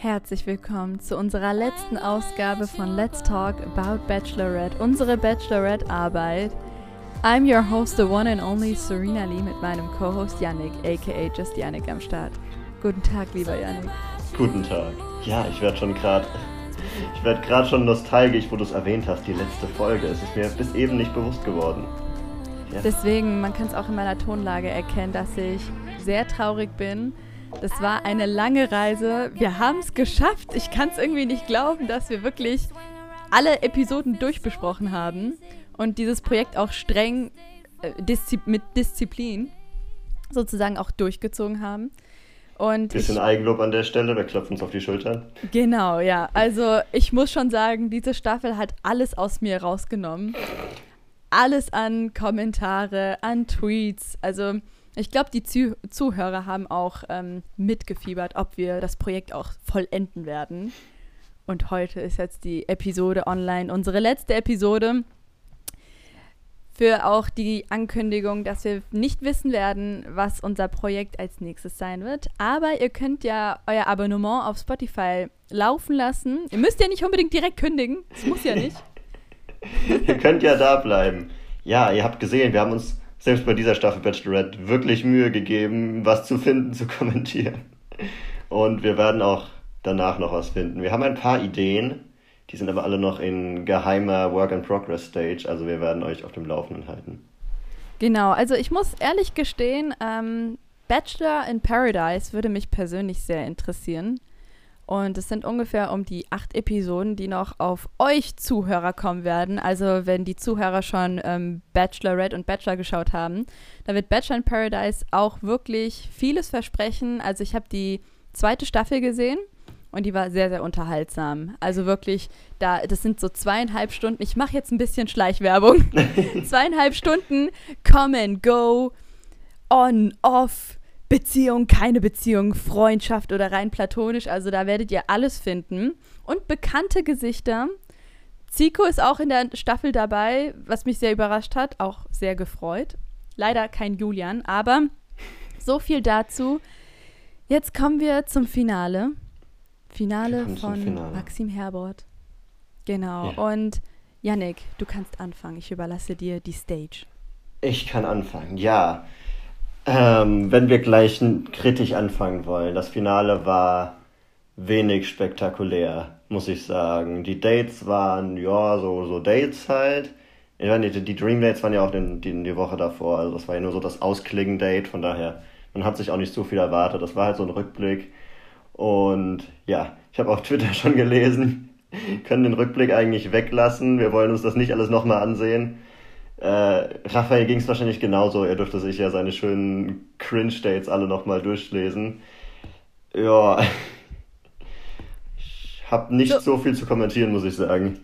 Herzlich willkommen zu unserer letzten Ausgabe von Let's Talk About Bachelorette, unsere Bachelorette-Arbeit. I'm your host, the one and only Serena Lee, mit meinem Co-Host Yannick, aka Just Yannick am Start. Guten Tag, lieber Yannick. Guten Tag. Ja, ich werde schon gerade, ich werde gerade schon nostalgisch, wo du es erwähnt hast, die letzte Folge. Es ist mir bis eben nicht bewusst geworden. Ja. Deswegen, man kann es auch in meiner Tonlage erkennen, dass ich sehr traurig bin. Das war eine lange Reise. Wir haben es geschafft. Ich kann es irgendwie nicht glauben, dass wir wirklich alle Episoden durchbesprochen haben und dieses Projekt auch streng äh, diszi mit Disziplin sozusagen auch durchgezogen haben. Und Bisschen ich, Eigenlob an der Stelle, wir klopfen uns auf die Schultern. Genau, ja. Also ich muss schon sagen, diese Staffel hat alles aus mir rausgenommen. Alles an Kommentare, an Tweets. Also ich glaube, die Zuh Zuhörer haben auch ähm, mitgefiebert, ob wir das Projekt auch vollenden werden. Und heute ist jetzt die Episode online, unsere letzte Episode. Für auch die Ankündigung, dass wir nicht wissen werden, was unser Projekt als nächstes sein wird. Aber ihr könnt ja euer Abonnement auf Spotify laufen lassen. Ihr müsst ja nicht unbedingt direkt kündigen. Das muss ja nicht. ihr könnt ja da bleiben. Ja, ihr habt gesehen, wir haben uns selbst bei dieser Staffel Bachelorette wirklich Mühe gegeben, was zu finden, zu kommentieren. Und wir werden auch danach noch was finden. Wir haben ein paar Ideen, die sind aber alle noch in geheimer Work-in-Progress-Stage, also wir werden euch auf dem Laufenden halten. Genau, also ich muss ehrlich gestehen, ähm, Bachelor in Paradise würde mich persönlich sehr interessieren. Und es sind ungefähr um die acht Episoden, die noch auf euch Zuhörer kommen werden. Also wenn die Zuhörer schon ähm, Bachelorette und Bachelor geschaut haben, da wird Bachelor in Paradise auch wirklich vieles versprechen. Also ich habe die zweite Staffel gesehen und die war sehr, sehr unterhaltsam. Also wirklich, da, das sind so zweieinhalb Stunden. Ich mache jetzt ein bisschen Schleichwerbung. zweieinhalb Stunden Come and Go, on, off Beziehung, keine Beziehung, Freundschaft oder rein platonisch. Also da werdet ihr alles finden. Und bekannte Gesichter. Zico ist auch in der Staffel dabei, was mich sehr überrascht hat, auch sehr gefreut. Leider kein Julian, aber so viel dazu. Jetzt kommen wir zum Finale. Finale von Finale. Maxim Herbert. Genau. Ja. Und Yannick, du kannst anfangen. Ich überlasse dir die Stage. Ich kann anfangen, ja. Ähm, wenn wir gleich kritisch anfangen wollen, das Finale war wenig spektakulär, muss ich sagen. Die Dates waren, ja, so, so Dates halt. Ich meine, die, die Dream Dates waren ja auch die, die, die Woche davor, also das war ja nur so das Ausklingen-Date, von daher, man hat sich auch nicht so viel erwartet. Das war halt so ein Rückblick. Und ja, ich habe auf Twitter schon gelesen, können den Rückblick eigentlich weglassen. Wir wollen uns das nicht alles nochmal ansehen. Äh, Raphael ging es wahrscheinlich genauso. Er durfte sich ja seine schönen Cringe-Dates alle nochmal durchlesen. Ja, ich habe nicht so. so. viel zu kommentieren, muss ich sagen.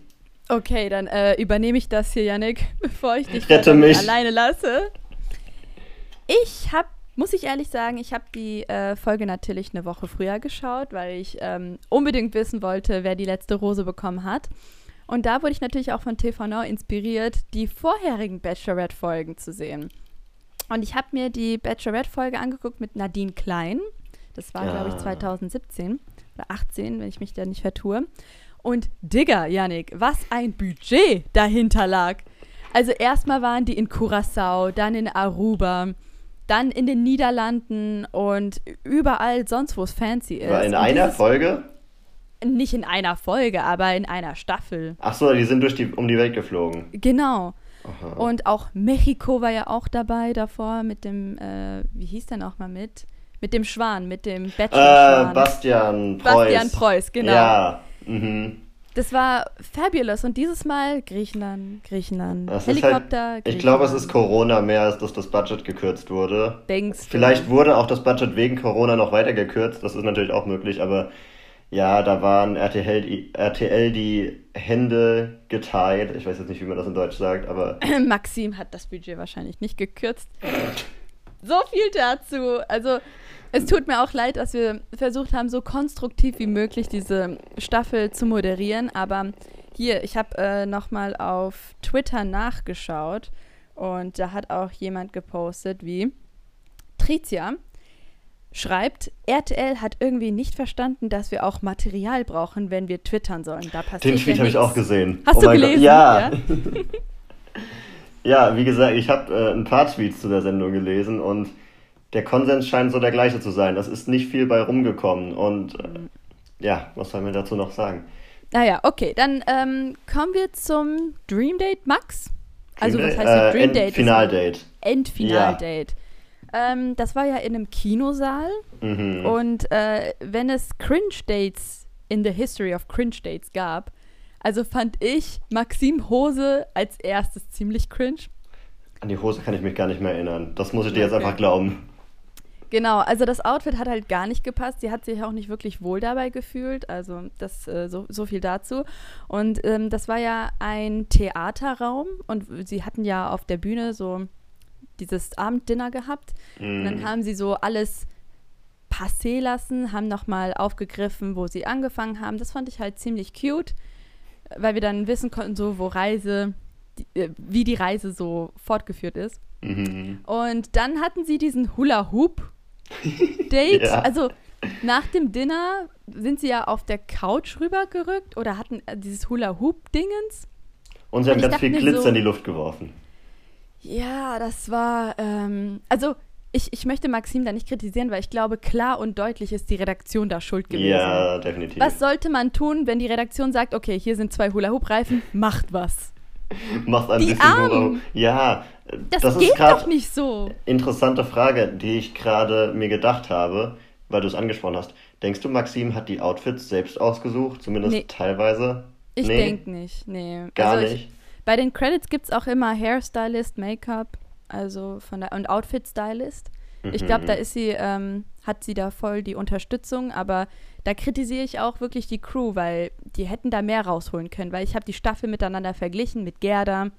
Okay, dann äh, übernehme ich das hier, Yannick, bevor ich dich alleine lasse. Ich habe, muss ich ehrlich sagen, ich habe die äh, Folge natürlich eine Woche früher geschaut, weil ich ähm, unbedingt wissen wollte, wer die letzte Rose bekommen hat. Und da wurde ich natürlich auch von TV Now inspiriert, die vorherigen Bachelorette-Folgen zu sehen. Und ich habe mir die Bachelorette-Folge angeguckt mit Nadine Klein. Das war, ja. glaube ich, 2017 oder 18, wenn ich mich da nicht vertue. Und Digga, Yannick, was ein Budget dahinter lag. Also erstmal waren die in Curacao, dann in Aruba, dann in den Niederlanden und überall sonst, wo es fancy ist. War in einer Folge? Nicht in einer Folge, aber in einer Staffel. Ach so, die sind durch die, um die Welt geflogen. Genau. Aha. Und auch Mexiko war ja auch dabei davor mit dem, äh, wie hieß der noch mal mit? Mit dem Schwan, mit dem Bachelor-Schwan. Äh, Bastian Preuß. Bastian Preuß, genau. Ja. Mhm. Das war fabulous. Und dieses Mal Griechenland, Griechenland, das Helikopter. Halt, Griechenland. Ich glaube, es ist Corona mehr, als dass das Budget gekürzt wurde. Denkst du? Vielleicht wurde auch das Budget wegen Corona noch weiter gekürzt. Das ist natürlich auch möglich, aber ja, da waren RTL, RTL die Hände geteilt. Ich weiß jetzt nicht, wie man das in Deutsch sagt, aber. Maxim hat das Budget wahrscheinlich nicht gekürzt. so viel dazu. Also, es tut mir auch leid, dass wir versucht haben, so konstruktiv wie möglich diese Staffel zu moderieren. Aber hier, ich habe äh, nochmal auf Twitter nachgeschaut und da hat auch jemand gepostet wie Tricia schreibt, RTL hat irgendwie nicht verstanden, dass wir auch Material brauchen, wenn wir twittern sollen. Da passiert Den Tweet habe ich auch gesehen. Hast oh du gelesen? Ja. Ja. ja, wie gesagt, ich habe äh, ein paar Tweets zu der Sendung gelesen und der Konsens scheint so der gleiche zu sein. Es ist nicht viel bei rumgekommen und äh, ja, was soll man dazu noch sagen? Naja, okay, dann ähm, kommen wir zum Dream Date Max. Also, was heißt das? äh, Dream Date? ist- Finaldate. Endfinaldate. Ähm, das war ja in einem Kinosaal. Mhm. Und äh, wenn es Cringe-Dates in the history of Cringe-Dates gab, also fand ich Maxim Hose als erstes ziemlich cringe. An die Hose kann ich mich gar nicht mehr erinnern. Das muss ich dir jetzt Okay. einfach glauben. Genau, also das Outfit hat halt gar nicht gepasst. Sie hat sich auch nicht wirklich wohl dabei gefühlt. Also das äh, so, so viel dazu. Und ähm, das war ja ein Theaterraum und sie hatten ja auf der Bühne so dieses Abenddinner gehabt. Und dann Mhm. haben sie so alles passé lassen, haben nochmal aufgegriffen, wo sie angefangen haben. Das fand ich halt ziemlich cute, weil wir dann wissen konnten, so wo Reise, die, äh, wie die Reise so fortgeführt ist. Mhm. Und dann hatten sie diesen Hula Hoop Date. Ja. Also nach dem Dinner sind sie ja auf der Couch rübergerückt oder hatten äh, dieses Hula Hoop Dingens. Und sie haben Und ganz viel Glitzer so- in die Luft geworfen. Ja, das war, ähm, also ich, ich möchte Maxim da nicht kritisieren, weil ich glaube, klar und deutlich ist die Redaktion da schuld gewesen. Ja, definitiv. Was sollte man tun, wenn die Redaktion sagt, okay, hier sind zwei Hula-Hoop-Reifen, macht was? Macht ein Die bisschen Armen! Ja, Das, das, geht doch nicht so. interessante Frage, die ich gerade mir gedacht habe, weil du es angesprochen hast. Denkst du, Maxim hat die Outfits selbst ausgesucht, zumindest Nee. teilweise? Ich Nee, denke nicht, nee. Gar also nicht. Ich, bei den Credits gibt es auch immer Hairstylist, Make-up, also von der und Outfit-Stylist. Ich glaube, Mhm. da ist sie, ähm, hat sie da voll die Unterstützung, aber da kritisiere ich auch wirklich die Crew, weil die hätten da mehr rausholen können, weil ich habe die Staffel miteinander verglichen mit Gerda,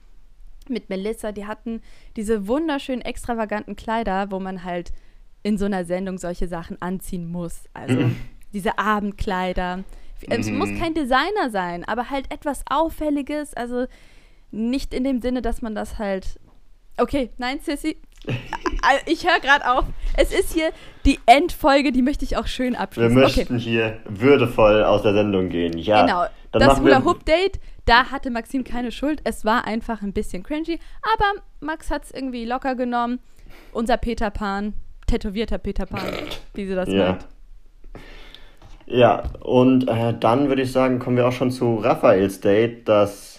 mit Melissa, die hatten diese wunderschönen extravaganten Kleider, wo man halt in so einer Sendung solche Sachen anziehen muss. Also Mhm. diese Abendkleider. Es Mhm. muss kein Designer sein, aber halt etwas Auffälliges, also nicht in dem Sinne, dass man das halt. Okay, nein, Sissy. Also, Ich höre gerade auf. Es ist hier die Endfolge, die möchte ich auch schön Wir abschließen. Okay. möchten hier würdevoll aus der Sendung gehen. Ja, Genau. das wir- Hula Hoop Date, da hatte Maxim keine Schuld. Es war einfach ein bisschen cringy, aber Max hat es irgendwie locker genommen. Unser Peter Pan, tätowierter Peter Pan, wie sie das Ja. meint. Ja, und äh, dann würde ich sagen, kommen wir auch schon zu Raphaels Date, das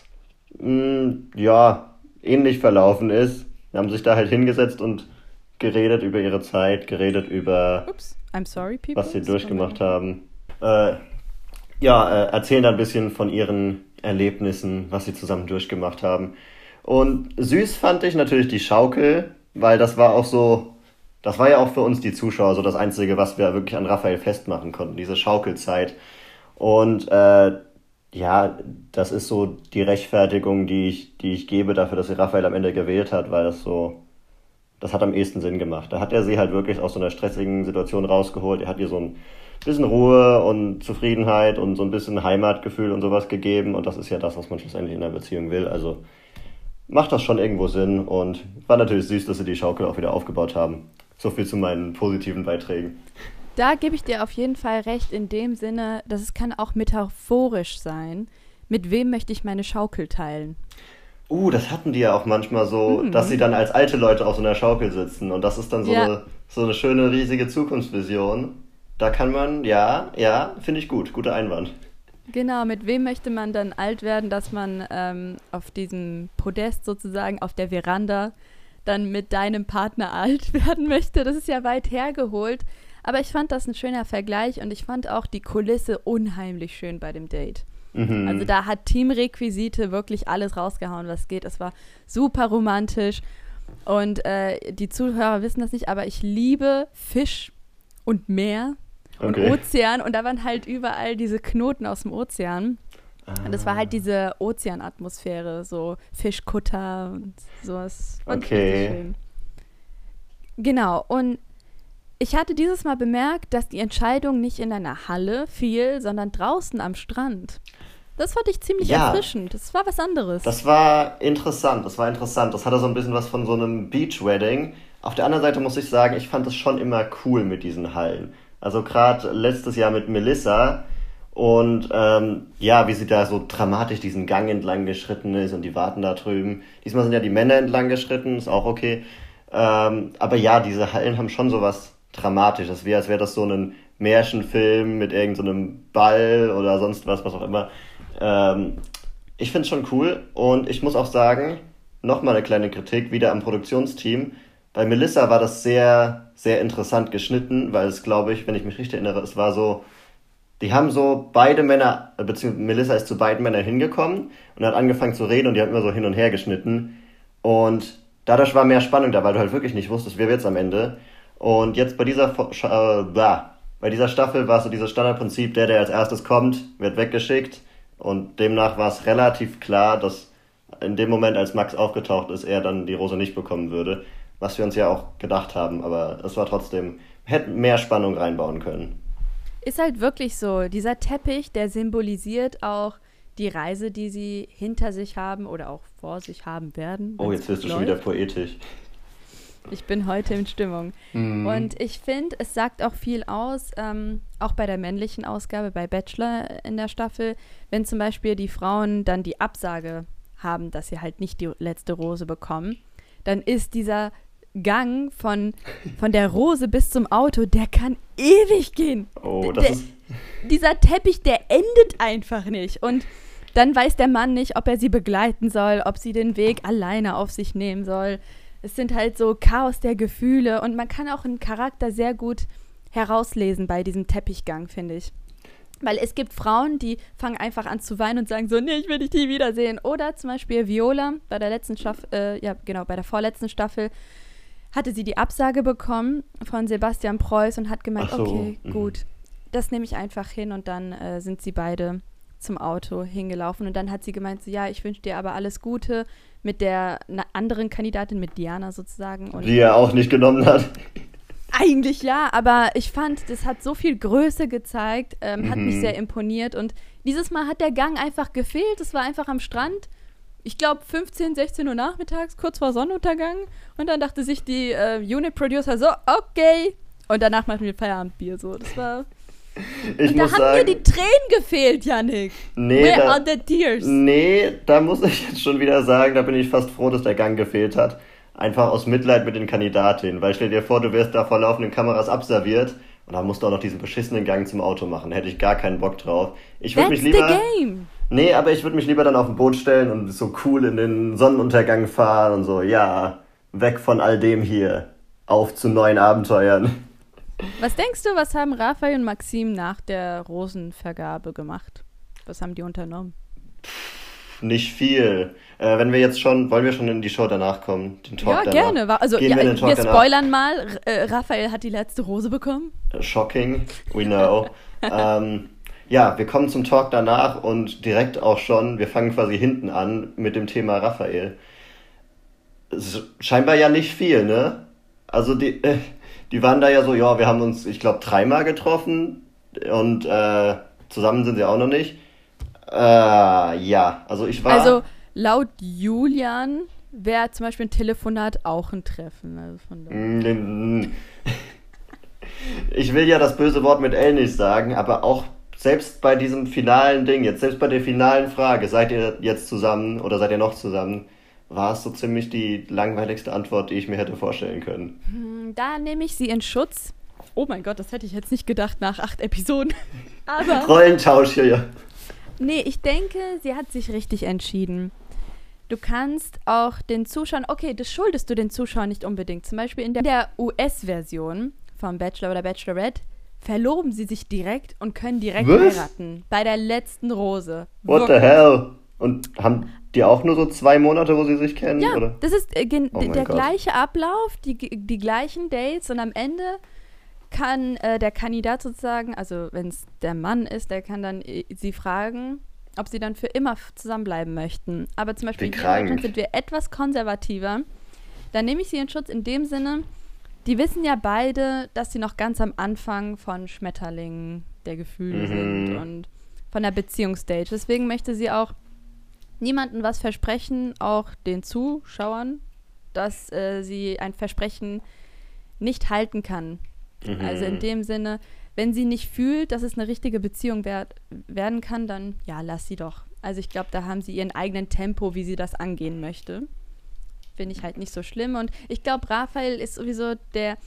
mh, ja ähnlich verlaufen ist. Sie haben sich da halt hingesetzt und geredet über ihre Zeit, geredet über I'm sorry, was sie durchgemacht haben. Äh, ja, äh, erzählen da ein bisschen von ihren Erlebnissen, was sie zusammen durchgemacht haben. Und süß fand ich natürlich die Schaukel, weil das war auch so, das war ja auch für uns die Zuschauer so das Einzige, was wir wirklich an Raphael festmachen konnten, diese Schaukelzeit. Und äh, ja, das ist so die Rechtfertigung, die ich, die ich gebe dafür, dass sie Raphael am Ende gewählt hat, weil das so, das hat am ehesten Sinn gemacht. Da hat er sie halt wirklich aus so einer stressigen Situation rausgeholt. Er hat ihr so ein bisschen Ruhe und Zufriedenheit und so ein bisschen Heimatgefühl und sowas gegeben. Und das ist ja das, was man schlussendlich in einer Beziehung will. Also macht das schon irgendwo Sinn und war natürlich süß, dass sie die Schaukel auch wieder aufgebaut haben. So viel zu meinen positiven Beiträgen. Da gebe ich dir auf jeden Fall recht in dem Sinne, dass es kann auch metaphorisch sein. Mit wem möchte ich meine Schaukel teilen? Uh, das hatten die ja auch manchmal so, Mhm. dass sie dann als alte Leute auf so einer Schaukel sitzen. Und das ist dann so, Ja. eine, so eine schöne, riesige Zukunftsvision. Da kann man, ja, ja, finde ich gut. Guter Einwand. Genau, mit wem möchte man dann alt werden, dass man ähm, auf diesem Podest sozusagen, auf der Veranda, dann mit deinem Partner alt werden möchte? Das ist ja weit hergeholt. Aber ich fand das ein schöner Vergleich und ich fand auch die Kulisse unheimlich schön bei dem Date. Mhm. Also da hat Teamrequisite wirklich alles rausgehauen, was geht. Es war super romantisch. Und äh, die Zuhörer wissen das nicht, aber ich liebe Fisch und Meer und Okay. Ozean. Und da waren halt überall diese Knoten aus dem Ozean. Und das war Ah. halt diese Ozeanatmosphäre, so Fischkutter und sowas. Ich Okay. Genau, und ich hatte dieses Mal bemerkt, dass die Entscheidung nicht in einer Halle fiel, sondern draußen am Strand. Das fand ich ziemlich Ja. erfrischend. Das war was anderes. Das war interessant, das war interessant. Das hatte so ein bisschen was von so einem Beach-Wedding. auf der anderen Seite muss ich sagen, ich fand es schon immer cool mit diesen Hallen. Also gerade letztes Jahr mit Melissa und ähm, ja, wie sie da so dramatisch diesen Gang entlang geschritten ist und die warten da drüben. Diesmal sind ja die Männer entlang geschritten, ist auch okay. Ähm, aber ja, diese Hallen haben schon so was Dramatisches, wie als wäre das so ein Märchenfilm mit irgendeinem so Ball oder sonst was, was auch immer. Ähm, ich finde es schon cool und ich muss auch sagen, nochmal eine kleine Kritik wieder am Produktionsteam. Bei Melissa war das sehr, sehr interessant geschnitten, weil es, glaube ich, wenn ich mich richtig erinnere, es war so, die haben so beide Männer, beziehungsweise Melissa ist zu beiden Männern hingekommen und hat angefangen zu reden und die haben immer so hin und her geschnitten. Und dadurch war mehr Spannung da, weil du halt wirklich nicht wusstest, wer wird's am Ende. Und jetzt bei dieser, äh, bei dieser Staffel war es so dieses Standardprinzip, der, der als erstes kommt, wird weggeschickt. Und demnach war es relativ klar, dass in dem Moment, als Max aufgetaucht ist, er dann die Rose nicht bekommen würde. Was wir uns ja auch gedacht haben, aber es war trotzdem, hätten mehr Spannung reinbauen können. Ist halt wirklich so, dieser Teppich, der symbolisiert auch die Reise, die sie hinter sich haben oder auch vor sich haben werden. Oh, jetzt wirst du schon wieder poetisch. Ich bin heute in Stimmung. Mhm. Und ich finde, es sagt auch viel aus, ähm, auch bei der männlichen Ausgabe, bei Bachelor in der Staffel, wenn zum Beispiel die Frauen dann die Absage haben, dass sie halt nicht die letzte Rose bekommen, dann ist dieser Gang von, von der Rose bis zum Auto, der kann ewig gehen. Oh, das der, ist... Dieser Teppich, der endet einfach nicht. Und dann weiß der Mann nicht, ob er sie begleiten soll, ob sie den Weg alleine auf sich nehmen soll es sind halt so Chaos der Gefühle und man kann auch einen Charakter sehr gut herauslesen bei diesem Teppichgang, finde ich. Weil es gibt Frauen, die fangen einfach an zu weinen und sagen so, nee, ich will dich nie wiedersehen. Oder zum Beispiel Viola bei der letzten Staffel, äh, ja genau, bei der vorletzten Staffel hatte sie die Absage bekommen von Sebastian Preuß und hat gemeint, so. okay, mhm. gut, das nehme ich einfach hin und dann äh, sind sie beide zum Auto hingelaufen und dann hat sie gemeint, so, ja, ich wünsche dir aber alles Gute mit der anderen Kandidatin, mit Diana sozusagen. Und Die er auch nicht genommen hat. Eigentlich ja, aber ich fand, das hat so viel Größe gezeigt, ähm, mhm. hat mich mhm. sehr imponiert und dieses Mal hat der Gang einfach gefehlt. Es war einfach am Strand. Ich glaube 15, 16 Uhr nachmittags, kurz vor Sonnenuntergang. Und dann dachte sich die äh, Unit-Producer so, okay. Und danach machen wir Feierabendbier. So, das war ich und da haben sagen, mir die Tränen gefehlt, Yannick. Nee, Where da, are the tears? Nee, da muss ich jetzt schon wieder sagen, da bin ich fast froh, dass der Gang gefehlt hat. Einfach aus Mitleid mit den Kandidatinnen. Weil stell dir vor, du wirst da vor laufenden Kameras abserviert und dann musst du auch noch diesen beschissenen Gang zum Auto machen. Hätte ich gar keinen Bock drauf. Ich würde mich lieber. The game. Nee, aber ich würde mich lieber dann auf ein Boot stellen und so cool in den Sonnenuntergang fahren und so, ja, weg von all dem hier. Auf zu neuen Abenteuern. Was denkst du, was haben Raphael und Maxim nach der Rosenvergabe gemacht? Was haben die unternommen? Nicht viel. Äh, wenn wir jetzt schon, wollen wir schon in die Show danach kommen? Den Talk ja, danach. gerne. Also, ja, wir, wir spoilern mal. Äh, Raphael hat die letzte Rose bekommen. Äh, shocking, we know. ähm, ja, wir kommen zum Talk danach und direkt auch schon, wir fangen quasi hinten an mit dem Thema Raphael. Scheinbar ja nicht viel, ne? Also die, äh, die waren da ja so, ja, wir haben uns, ich glaube, dreimal getroffen und äh, zusammen sind sie auch noch nicht. Äh, ja, also ich war. Also laut Julian wäre zum Beispiel ein Telefonat auch ein Treffen. Also von ich will ja das böse Wort mit L nicht sagen, aber auch selbst bei diesem finalen Ding, jetzt selbst bei der finalen Frage, seid ihr jetzt zusammen oder seid ihr noch zusammen? War es so ziemlich die langweiligste Antwort, die ich mir hätte vorstellen können. Hm, da nehme ich sie in Schutz. Oh mein Gott, das hätte ich jetzt nicht gedacht nach acht Episoden. Aber. Rollentausch hier, ja. Nee, ich denke, sie hat sich richtig entschieden. Du kannst auch den Zuschauern, okay, das schuldest du den Zuschauern nicht unbedingt. Zum Beispiel in der, der US-Version vom Bachelor oder Bachelorette verloben sie sich direkt und können direkt Was? heiraten. Bei der letzten Rose. What Wirklich. the hell? Und haben die auch nur so zwei Monate, wo sie sich kennen? Ja, oder? das ist äh, oh der Gott. gleiche Ablauf, die, die gleichen Dates und am Ende kann äh, der Kandidat sozusagen, also wenn es der Mann ist, der kann dann äh, sie fragen, ob sie dann für immer zusammenbleiben möchten. Aber zum Beispiel in Deutschland sind wir etwas konservativer. Dann nehme ich sie in Schutz in dem Sinne, die wissen ja beide, dass sie noch ganz am Anfang von Schmetterlingen der Gefühle mhm. sind und von der Beziehungsstage. Deswegen möchte sie auch niemandem was versprechen, auch den Zuschauern, dass äh, sie ein Versprechen nicht halten kann. Mhm. Also in dem Sinne, wenn sie nicht fühlt, dass es eine richtige Beziehung werd, werden kann, dann ja, lass sie doch. Also ich glaube, da haben sie ihren eigenen Tempo, wie sie das angehen möchte. Finde ich halt nicht so schlimm. Und ich glaube, Raphael ist sowieso der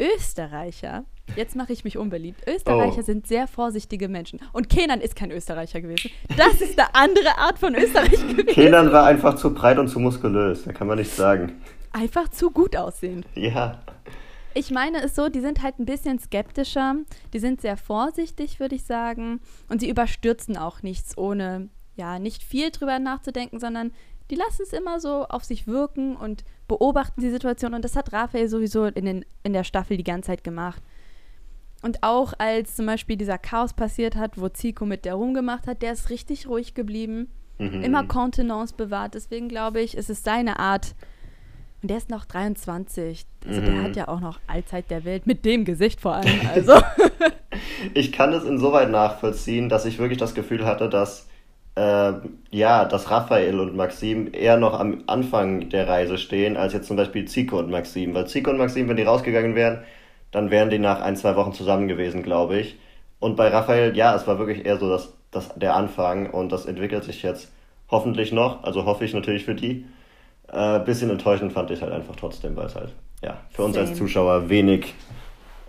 Österreicher. Jetzt mache ich mich unbeliebt. Österreicher oh. sind sehr vorsichtige Menschen. Und Kenan ist kein Österreicher gewesen. Das ist eine andere Art von Österreich gewesen. Kenan war einfach zu breit und zu muskulös. Da kann man nichts sagen. Einfach zu gut aussehend. Ja. Ich meine es so, die sind halt ein bisschen skeptischer. Die sind sehr vorsichtig, würde ich sagen. Und sie überstürzen auch nichts, ohne ja nicht viel drüber nachzudenken, sondern die lassen es immer so auf sich wirken und beobachten die Situation. Und das hat Raphael sowieso in, den, in der Staffel die ganze Zeit gemacht. Und auch als zum Beispiel dieser Chaos passiert hat, wo Zico mit der rumgemacht hat, der ist richtig ruhig geblieben. Mhm. Immer Kontenance bewahrt. Deswegen glaube ich, es ist seine Art. Und der ist noch 23. Also mhm. der hat ja auch noch Allzeit der Welt, mit dem Gesicht vor allem. Also. ich kann es insoweit nachvollziehen, dass ich wirklich das Gefühl hatte, dass äh, ja, dass Raphael und Maxim eher noch am Anfang der Reise stehen, als jetzt zum Beispiel Zico und Maxim. Weil Zico und Maxim, wenn die rausgegangen wären, dann wären die nach ein, zwei Wochen zusammen gewesen, glaube ich. Und bei Raphael, ja, es war wirklich eher so das, das, der Anfang und das entwickelt sich jetzt hoffentlich noch, also hoffe ich natürlich für die. Äh, bisschen enttäuschend fand ich halt einfach trotzdem, weil es halt, ja, für uns Same. als Zuschauer wenig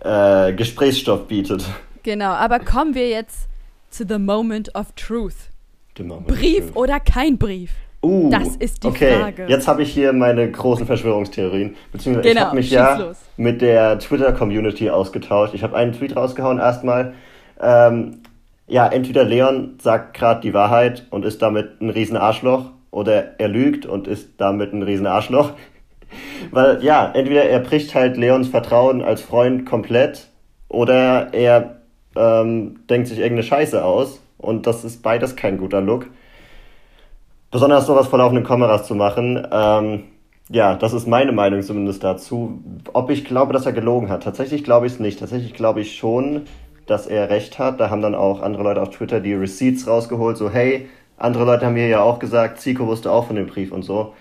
äh, Gesprächsstoff bietet. Genau, aber kommen wir jetzt zu the moment of truth. Brief oder kein Brief? Uh, das ist die okay. Frage. Jetzt habe ich hier meine großen Verschwörungstheorien. Beziehungsweise genau, ich habe mich ja los. mit der Twitter-Community ausgetauscht. Ich habe einen Tweet rausgehauen erstmal. Ähm, ja, entweder Leon sagt gerade die Wahrheit und ist damit ein Riesenarschloch oder er lügt und ist damit ein Riesenarschloch. Weil ja, entweder er bricht halt Leons Vertrauen als Freund komplett oder er ähm, denkt sich irgendeine Scheiße aus und das ist beides kein guter Look. Besonders sowas vor laufenden Kameras zu machen. Ähm, ja, das ist meine Meinung zumindest dazu. Ob ich glaube, dass er gelogen hat. Tatsächlich glaube ich es nicht. Tatsächlich glaube ich schon, dass er recht hat. Da haben dann auch andere Leute auf Twitter die Receipts rausgeholt, so hey, andere Leute haben mir ja auch gesagt, Zico wusste auch von dem Brief und so.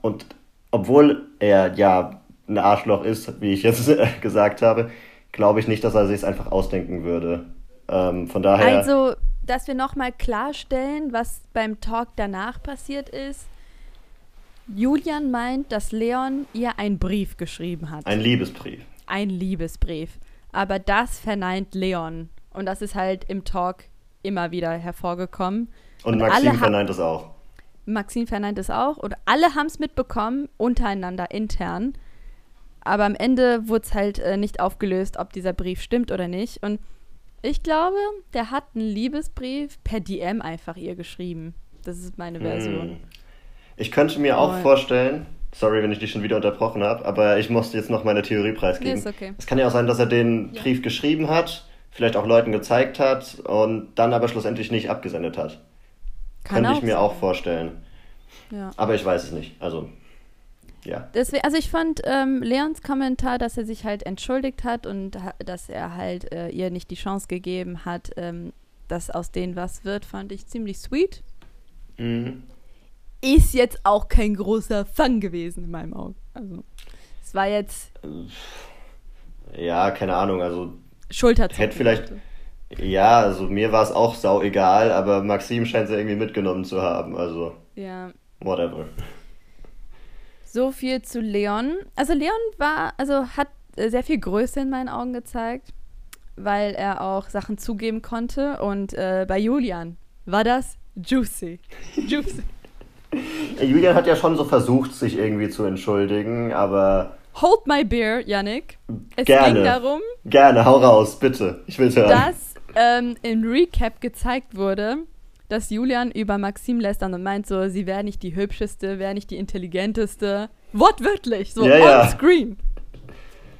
Und obwohl er ja ein Arschloch ist, wie ich jetzt gesagt habe, glaube ich nicht, dass er sich es einfach ausdenken würde. Ähm, von daher. Also dass wir nochmal klarstellen, was beim Talk danach passiert ist. Julian meint, dass Leon ihr einen Brief geschrieben hat. Ein Liebesbrief. Ein Liebesbrief. Aber das verneint Leon. Und das ist halt im Talk immer wieder hervorgekommen. Und, und Maxine verneint es auch. Maxine verneint es auch. Und alle haben es mitbekommen, untereinander, intern. Aber am Ende wurde es halt äh, nicht aufgelöst, ob dieser Brief stimmt oder nicht. Und ich glaube, der hat einen Liebesbrief per DM einfach ihr geschrieben. Das ist meine Version. Hm. Ich könnte mir auch oh. vorstellen, sorry, wenn ich dich schon wieder unterbrochen habe, aber ich musste jetzt noch meine Theorie preisgeben. Nee, okay. Es kann ja auch sein, dass er den ja. Brief geschrieben hat, vielleicht auch Leuten gezeigt hat und dann aber schlussendlich nicht abgesendet hat. Kann Könnte ich mir sein. auch vorstellen. Ja. Aber ich weiß es nicht. Also ja. Deswegen, also ich fand ähm, Leons Kommentar, dass er sich halt entschuldigt hat und dass er halt äh, ihr nicht die Chance gegeben hat, ähm, dass aus denen was wird, fand ich ziemlich sweet. Mhm. Ist jetzt auch kein großer Fang gewesen in meinem Auge. Also es war jetzt. Ja, keine Ahnung, also. Schulterzucken. Hätte vielleicht. Ja, also mir war es auch sau egal, aber Maxim scheint sie irgendwie mitgenommen zu haben, also. Ja. Whatever. So viel zu Leon. Also Leon war, also hat äh, sehr viel Größe in meinen Augen gezeigt, weil er auch Sachen zugeben konnte. Und äh, bei Julian war das juicy. Juicy. Julian hat ja schon so versucht, sich irgendwie zu entschuldigen, aber. Hold my beer, Yannick. Es Gerne. ging darum. Gerne, hau raus, bitte. Ich will's hören. Dass ähm, im Recap gezeigt wurde, dass Julian über Maxim lästern und meint so, sie wäre nicht die hübscheste, wäre nicht die intelligenteste. Wortwörtlich, so ja, on screen.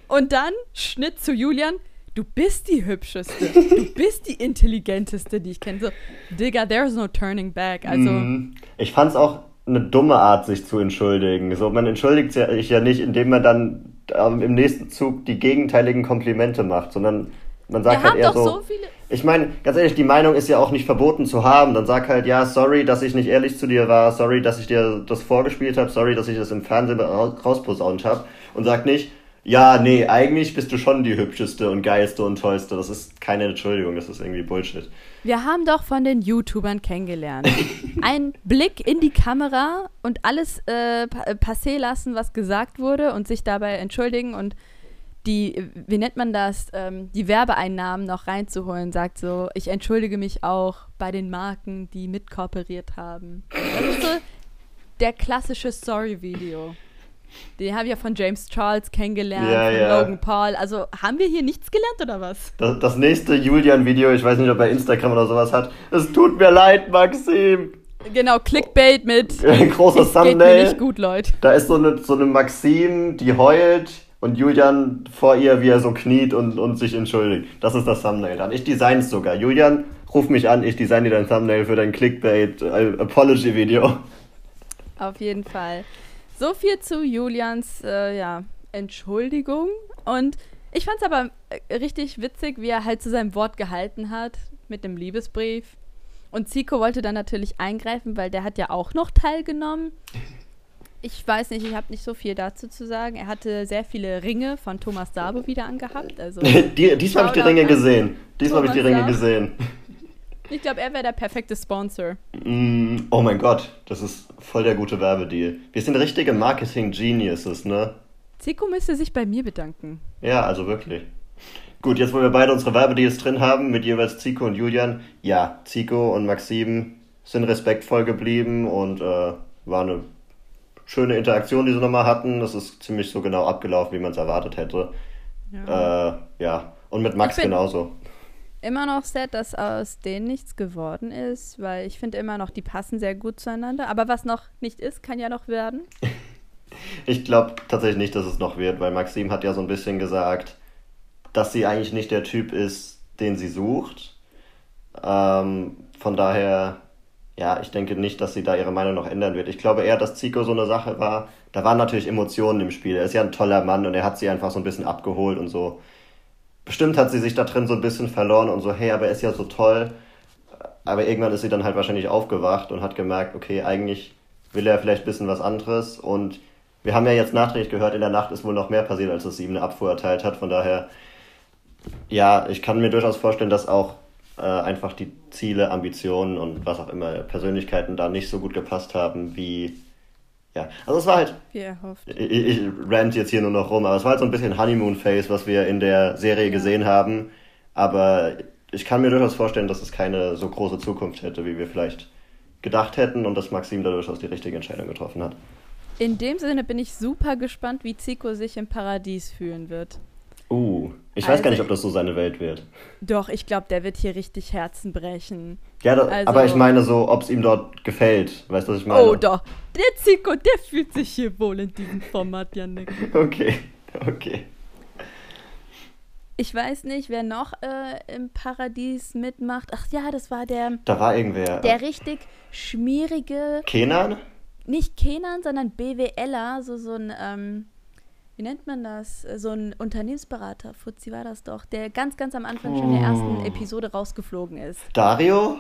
Und dann Schnitt zu Julian. Du bist die hübscheste. du bist die intelligenteste, die ich kenne. So, Digga, there's no turning back. Also. Mm, ich fand's auch eine dumme Art, sich zu entschuldigen. So, man entschuldigt sich ja nicht, indem man dann ähm, im nächsten Zug die gegenteiligen Komplimente macht, sondern Man sagt Wir halt eher doch so. so viele. Ich meine, ganz ehrlich, die Meinung ist ja auch nicht verboten zu haben. Dann sag halt, ja, sorry, dass ich nicht ehrlich zu dir war, sorry, dass ich dir das vorgespielt habe, sorry, dass ich das im Fernsehen ra- rausposaunt habe. Und sag nicht, ja, nee, eigentlich bist du schon die hübscheste und geilste und tollste. Das ist keine Entschuldigung, das ist irgendwie Bullshit. Wir haben doch von den YouTubern kennengelernt. Ein Blick in die Kamera und alles äh, äh, passé lassen, was gesagt wurde und sich dabei entschuldigen und die, wie nennt man das, ähm, die Werbeeinnahmen noch reinzuholen, sagt so, ich entschuldige mich auch bei den Marken, die mitkooperiert haben. Das ist so der klassische Story-Video. Den habe ich ja von James Charles kennengelernt, Ja, von ja. Logan Paul. Also haben wir hier nichts gelernt oder was? Das, das nächste Julian-Video, ich weiß nicht, ob er Instagram oder sowas hat. Es tut mir leid, Maxim. Genau, Clickbait mit Ein großer Es geht mir Thumbnail. nicht gut, Leute. Da ist so eine, so eine Maxim, die heult und Julian vor ihr, wie er so kniet und, und sich entschuldigt. Das ist das Thumbnail dann. Ich design's sogar. Julian, ruf mich an, ich design dir dein Thumbnail für dein Clickbait äh, Apology Video. Auf jeden Fall. So viel zu Julians äh, ja, Entschuldigung. Und ich fand es aber äh, richtig witzig, wie er halt zu seinem Wort gehalten hat mit dem Liebesbrief. Und Zico wollte dann natürlich eingreifen, weil der hat ja auch noch teilgenommen. Ich weiß nicht, ich habe nicht so viel dazu zu sagen. Er hatte sehr viele Ringe von Thomas Sabo wieder angehabt. Also die, diesmal habe ich die Ringe gesehen. Diesmal habe ich die Ringe Sabo. gesehen. ich glaube, er wäre der perfekte Sponsor. Mm, oh mein Gott, das ist voll der gute Werbedeal. Wir sind richtige Marketing-Geniuses, ne? Zico müsste sich bei mir bedanken. Ja, also wirklich. Gut, jetzt wo wir beide unsere Werbedeals drin haben, mit jeweils Zico und Julian, ja, Zico und Maxim sind respektvoll geblieben und äh, war eine schöne Interaktion, die sie nochmal hatten. Das ist ziemlich so genau abgelaufen, wie man es erwartet hätte. Ja. Äh, ja, und mit Max genauso. immer noch sad, dass aus denen nichts geworden ist, weil ich finde immer noch, die passen sehr gut zueinander. Aber was noch nicht ist, kann ja noch werden. Ich glaube tatsächlich nicht, dass es noch wird, weil Maxim hat ja so ein bisschen gesagt, dass sie eigentlich nicht der Typ ist, den sie sucht. Ähm, von daher, ja, ich denke nicht, dass sie da ihre Meinung noch ändern wird. Ich glaube eher, dass Zico so eine Sache war. Da waren natürlich Emotionen im Spiel. Er ist ja ein toller Mann und er hat sie einfach so ein bisschen abgeholt und so. Bestimmt hat sie sich da drin so ein bisschen verloren und so, hey, aber er ist ja so toll. Aber irgendwann ist sie dann halt wahrscheinlich aufgewacht und hat gemerkt, okay, eigentlich will er vielleicht ein bisschen was anderes. Und wir haben ja jetzt nachträglich gehört, in der Nacht ist wohl noch mehr passiert, als dass sie ihm eine Abfuhr erteilt hat. Von daher, ja, ich kann mir durchaus vorstellen, dass auch äh, einfach die Ziele, Ambitionen und was auch immer, Persönlichkeiten da nicht so gut gepasst haben, wie. Ja, also es war halt Wie erhofft. ich, ich rant jetzt hier nur noch rum, aber es war halt so ein bisschen Honeymoon-Face, was wir in der Serie gesehen haben. Aber ich kann mir durchaus vorstellen, dass es keine so große Zukunft hätte, wie wir vielleicht gedacht hätten und dass Maxim da durchaus die richtige Entscheidung getroffen hat. In dem Sinne bin ich super gespannt, wie Zico sich im Paradies fühlen wird. Uh, ich weiß gar Also- nicht, ob das so seine Welt wird. Doch, ich glaube, der wird hier richtig Herzen brechen. Ja, da, Also- aber ich meine so, ob es ihm dort gefällt. Weißt du, was ich meine? Oh, doch. Der Zico, der fühlt sich hier wohl in diesem Format, Janik. Okay, okay. Ich weiß nicht, wer noch äh, im Paradies mitmacht. Ach ja, das war der, Da war irgendwer. der richtig schmierige, Kenan? nicht Kenan, sondern BWLer, so, so ein, ähm, wie nennt man das? So ein Unternehmensberater, Fuzzi war das doch, der ganz, ganz am Anfang schon in der ersten Oh. Episode rausgeflogen ist. Dario?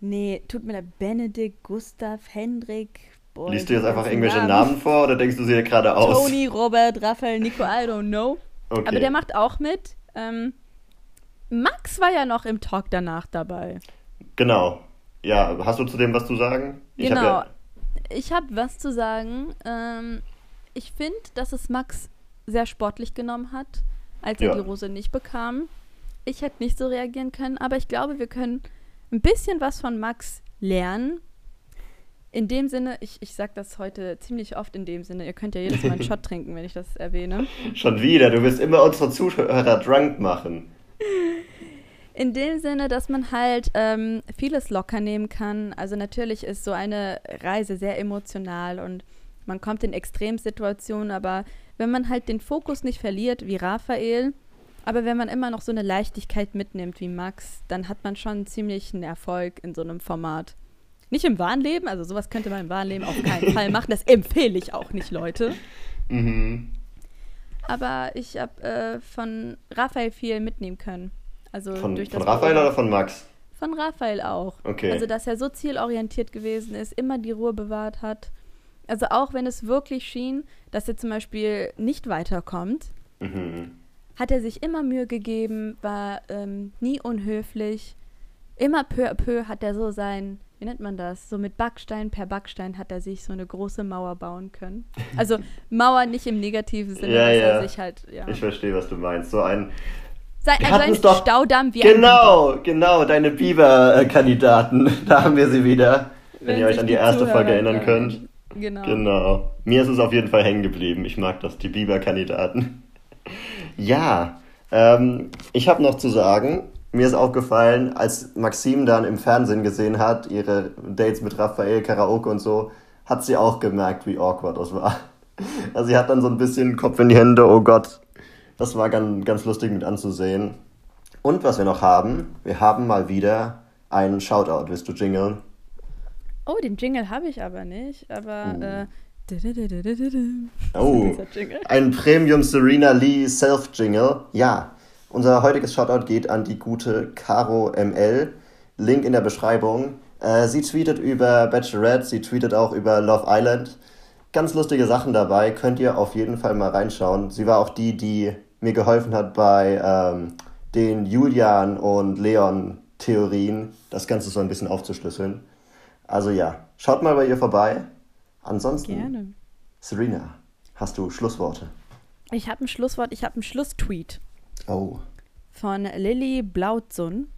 Nee, tut mir leid, Benedikt, Gustav, Hendrik. Boah, Liest du jetzt einfach irgendwelche Namen vor oder denkst du sie dir gerade aus? Tony, Robert, Raphael, Nico, I don't know. Okay. Aber der macht auch mit. Ähm, Max war ja noch im Talk danach dabei. Genau. Ja, hast du zu dem was zu sagen? Ich hab genau. ja, Ich habe was zu sagen. Ähm, ich finde, dass es Max sehr sportlich genommen hat, als er Ja. die Rose nicht bekam. Ich hätte nicht so reagieren können, aber ich glaube, wir können ein bisschen was von Max lernen. In dem Sinne, ich, ich sage das heute ziemlich oft in dem Sinne, ihr könnt ja jedes Mal einen Shot trinken, wenn ich das erwähne. schon wieder. Du wirst immer unsere Zuhörer drunk machen. In dem Sinne, dass man halt ähm, vieles locker nehmen kann. Also natürlich ist so eine Reise sehr emotional und man kommt in Extremsituationen, aber wenn man halt den Fokus nicht verliert, wie Raphael, aber wenn man immer noch so eine Leichtigkeit mitnimmt wie Max, dann hat man schon ziemlich einen Erfolg in so einem Format. Nicht im wahren Leben, also sowas könnte man im wahren Leben auf keinen Fall machen. Das empfehle ich auch nicht, Leute. Mhm. Aber ich habe äh, von Raphael viel mitnehmen können. Also Von, durch von das Raphael Beobachten- oder von Max? Von Raphael auch. Okay. Also, dass er so zielorientiert gewesen ist, immer die Ruhe bewahrt hat. Also, auch wenn es wirklich schien, dass er zum Beispiel nicht weiterkommt, Mhm. hat er sich immer Mühe gegeben, war ähm, nie unhöflich. Immer peu à peu hat er so sein, wie nennt man das? So mit Backstein per Backstein hat er sich so eine große Mauer bauen können. Also Mauer nicht im negativen Sinne, Ja, dass ja. er sich halt, ja. Ich verstehe, was du meinst. So ein. Sei, Wir also ein doch- Staudamm wie. Genau, genau, deine Biber-Kandidaten. Da haben wir sie wieder. Wenn, ihr euch an die erste Zuhörer Folge erinnern erinnern. könnt. Genau. Genau. Mir ist es auf jeden Fall hängen geblieben. Ich mag das, die Biber-Kandidaten. Ja, ähm, ich habe noch zu sagen, mir ist aufgefallen, als Maxim dann im Fernsehen gesehen hat, ihre Dates mit Raphael, Karaoke und so, hat sie auch gemerkt, wie awkward das war. Also sie hat dann so ein bisschen Kopf in die Hände, oh Gott. Das war ganz, ganz lustig mit anzusehen. Und was wir noch haben, wir haben mal wieder einen Shoutout. Willst du jingeln? Oh, den Jingle habe ich aber nicht, aber Oh. äh. Oh, ein Premium Serena Lee Self-Jingle. Ja, unser heutiges Shoutout geht an die gute Caro ML. Link in der Beschreibung. Äh, sie tweetet über Bachelorette, sie tweetet auch über Love Island. Ganz lustige Sachen dabei, könnt ihr auf jeden Fall mal reinschauen. Sie war auch die, die mir geholfen hat bei ähm, den Julian und Leon Theorien, das Ganze so ein bisschen aufzuschlüsseln. Also ja, schaut mal bei ihr vorbei. Ansonsten, Gerne. Serena, hast du Schlussworte? Ich habe ein Schlusswort, ich habe einen Schlusstweet Oh. von Lilly Blautzun.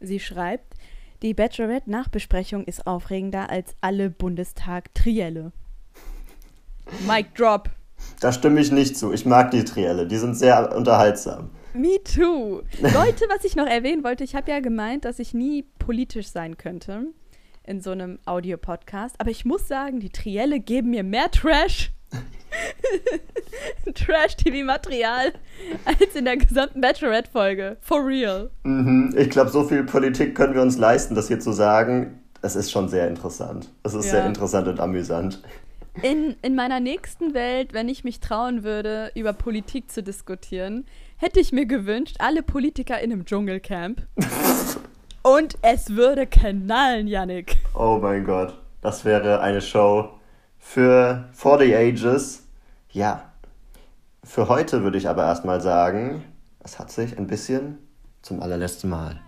Sie schreibt, die Bachelorette-Nachbesprechung ist aufregender als alle Bundestag-Trielle. Mic drop. Da stimme ich nicht zu. Ich mag die Trielle. Die sind sehr unterhaltsam. Me too. Leute, was ich noch erwähnen wollte, ich habe ja gemeint, dass ich nie politisch sein könnte in so einem Audiopodcast. Aber ich muss sagen, die Trielle geben mir mehr Trash. Trash-TV-Material als in der gesamten Bachelorette-Folge. For real. Mhm. Ich glaube, so viel Politik können wir uns leisten, das hier zu sagen. Es ist schon sehr interessant. Es ist Ja. sehr interessant und amüsant. In, in meiner nächsten Welt, wenn ich mich trauen würde, über Politik zu diskutieren, hätte ich mir gewünscht, alle Politiker in einem Dschungelcamp. Und es würde knallen, Yannick. Oh mein Gott. Das wäre eine Show für For the Ages. Ja. Für heute würde ich aber erstmal sagen, es hat sich ein bisschen zum allerletzten Mal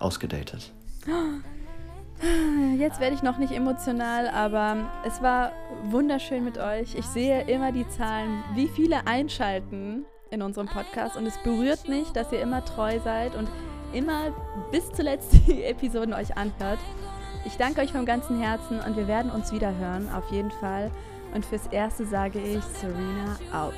ausgedatet. Jetzt werde ich noch nicht emotional, aber es war wunderschön mit euch. Ich sehe immer die Zahlen, wie viele einschalten in unserem Podcast und es berührt mich, dass ihr immer treu seid und immer bis zuletzt die Episoden euch anhört. Ich danke euch vom ganzen Herzen und wir werden uns wieder hören, auf jeden Fall. Und fürs Erste sage ich Serena out.